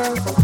purple.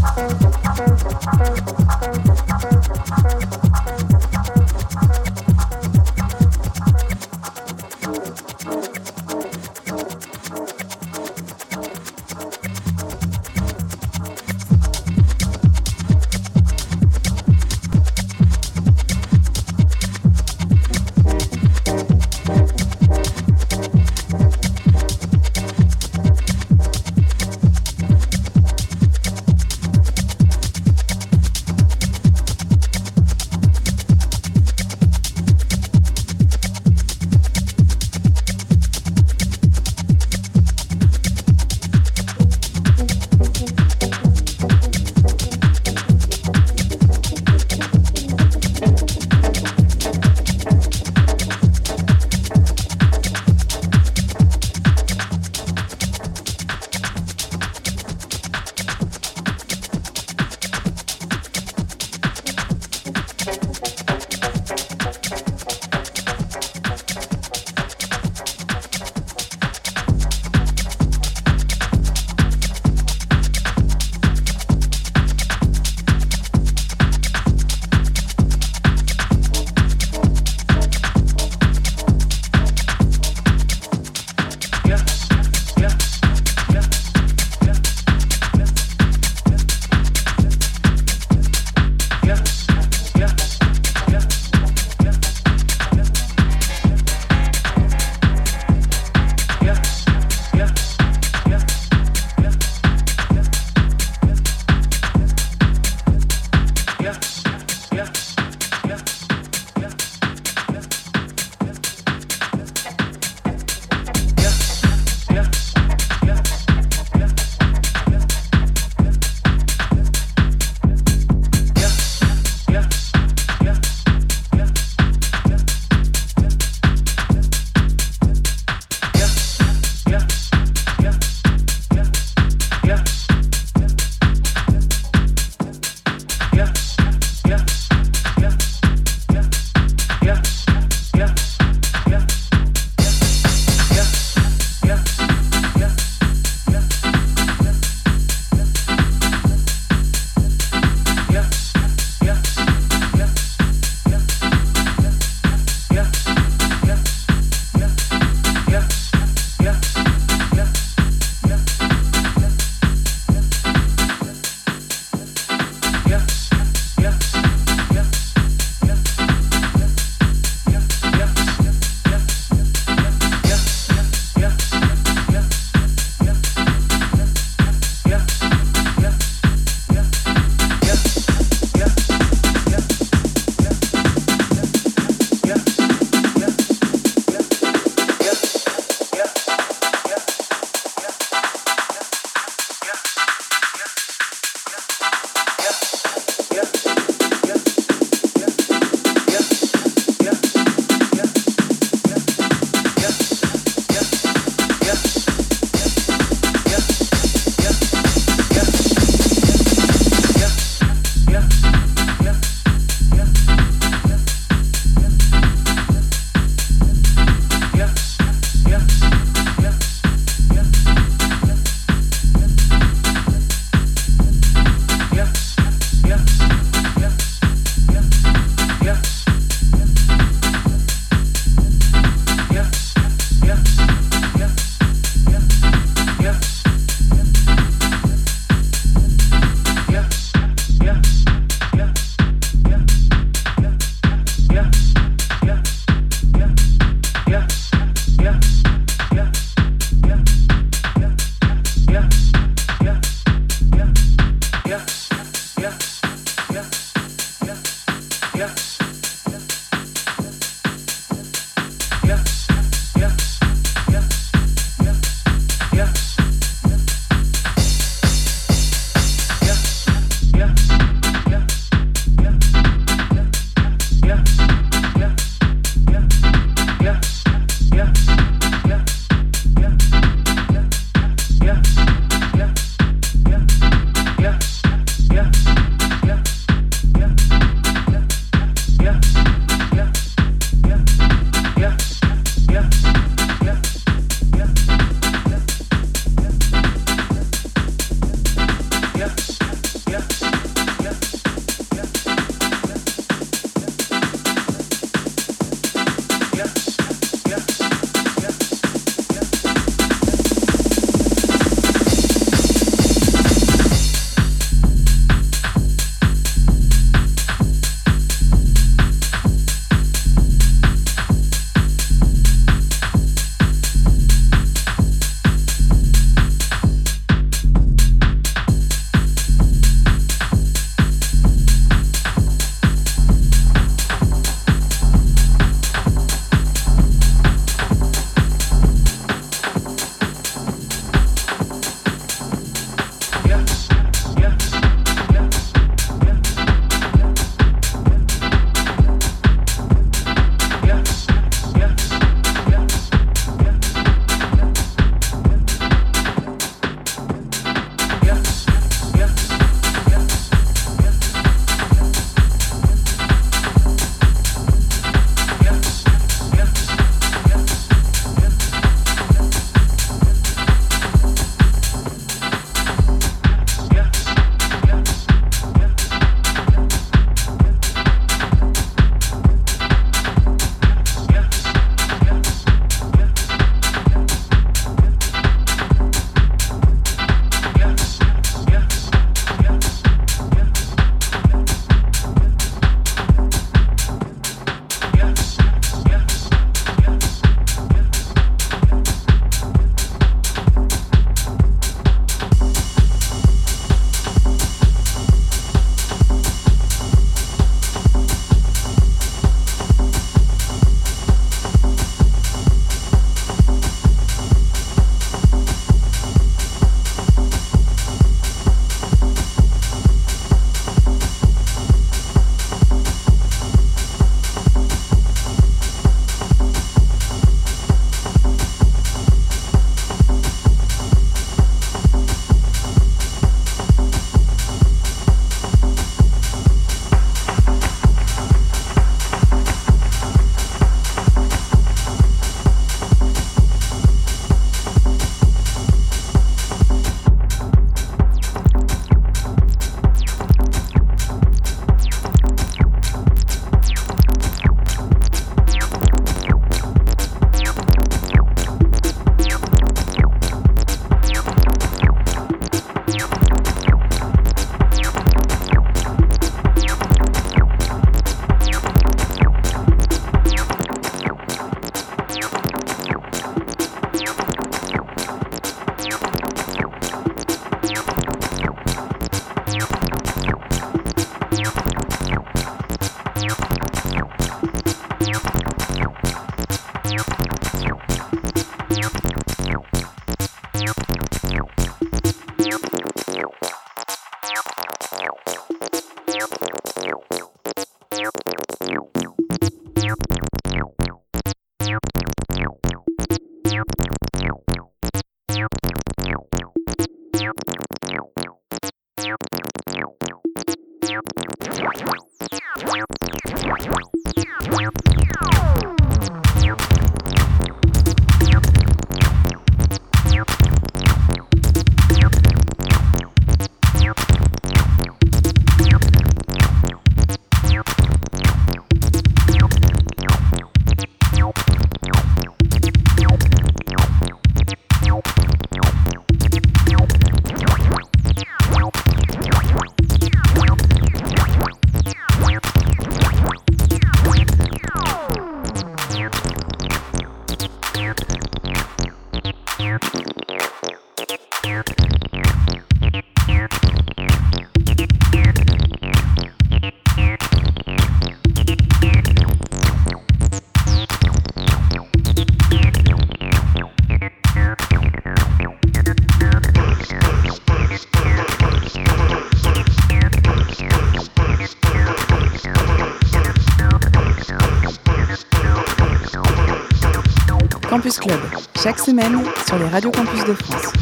Club, chaque semaine sur les radios campus de France.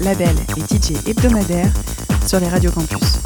Label et DJ hebdomadaire sur les radios campus.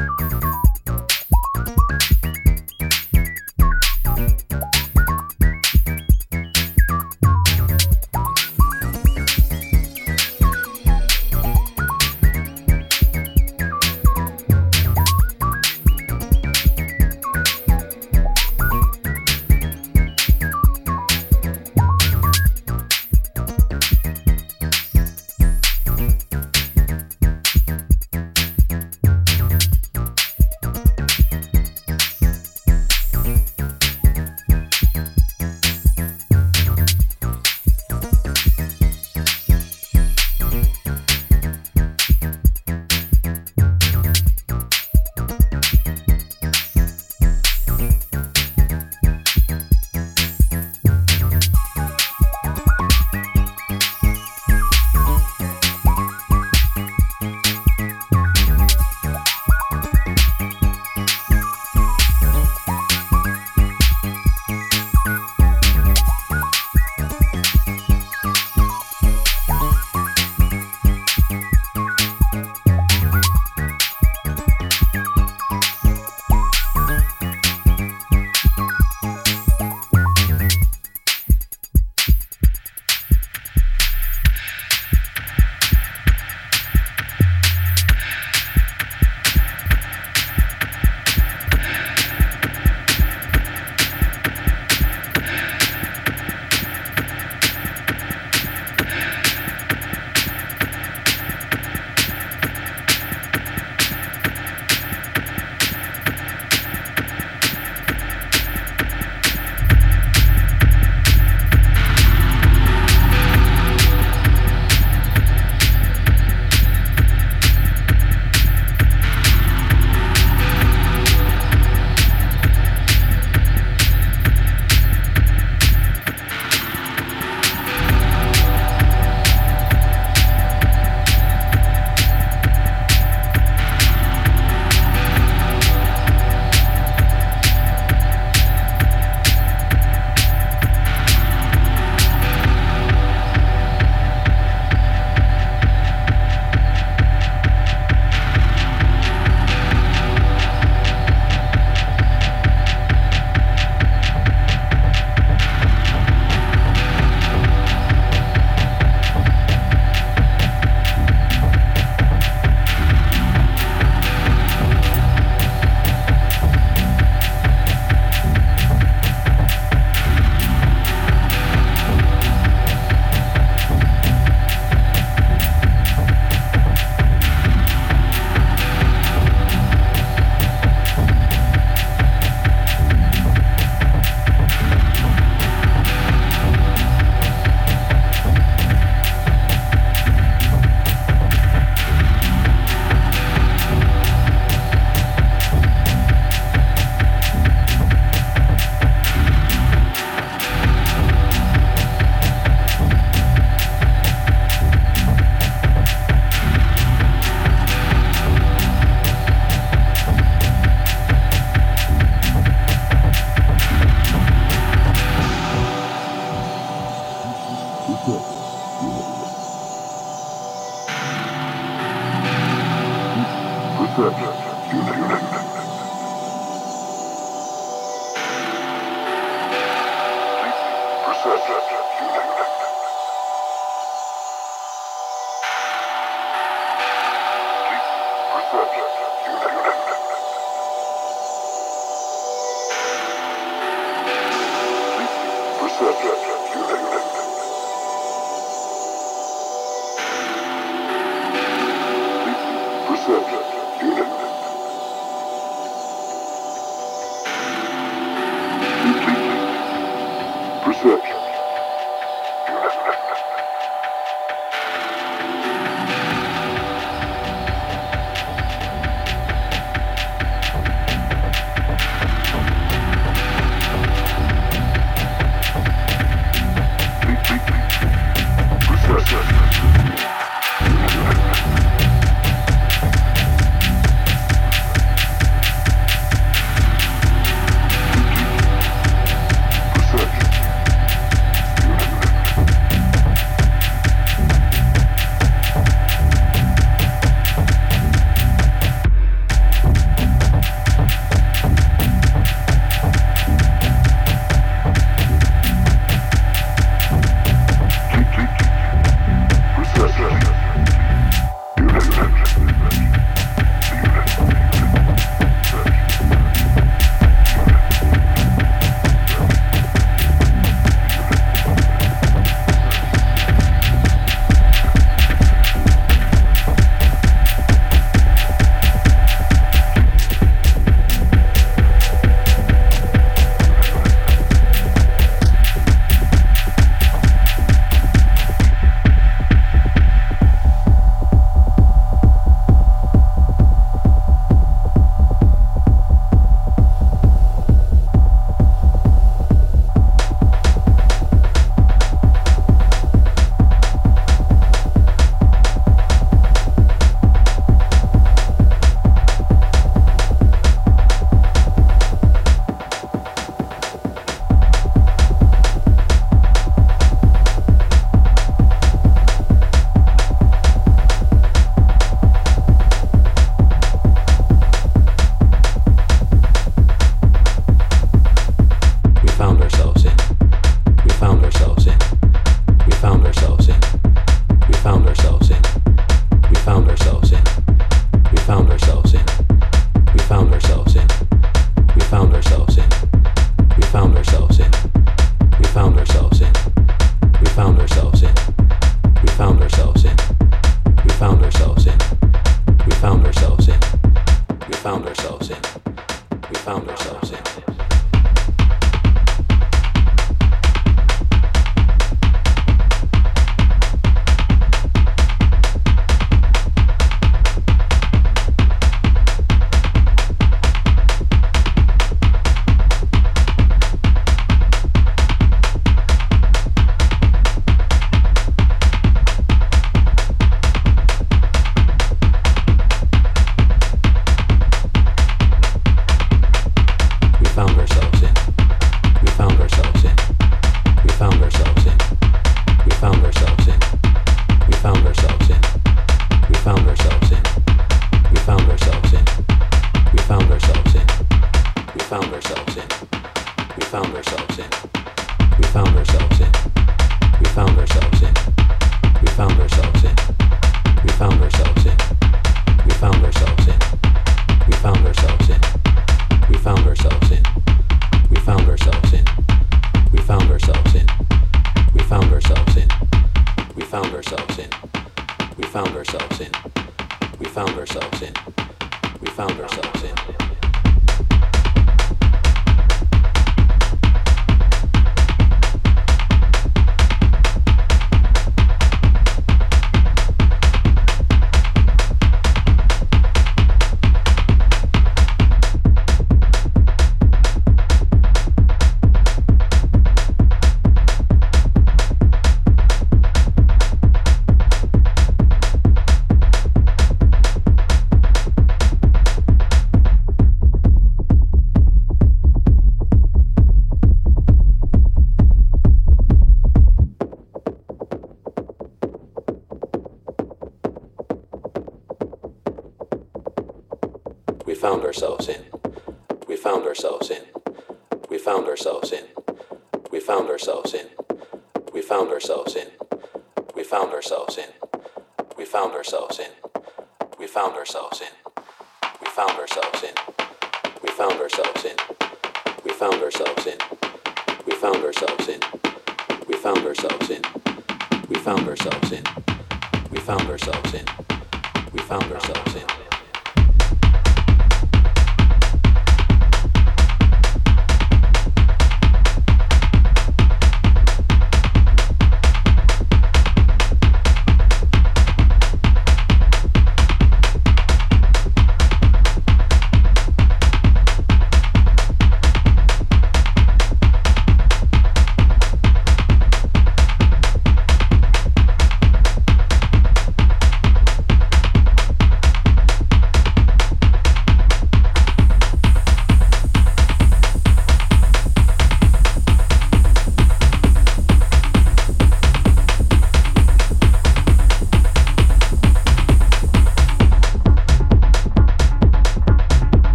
found ourselves in.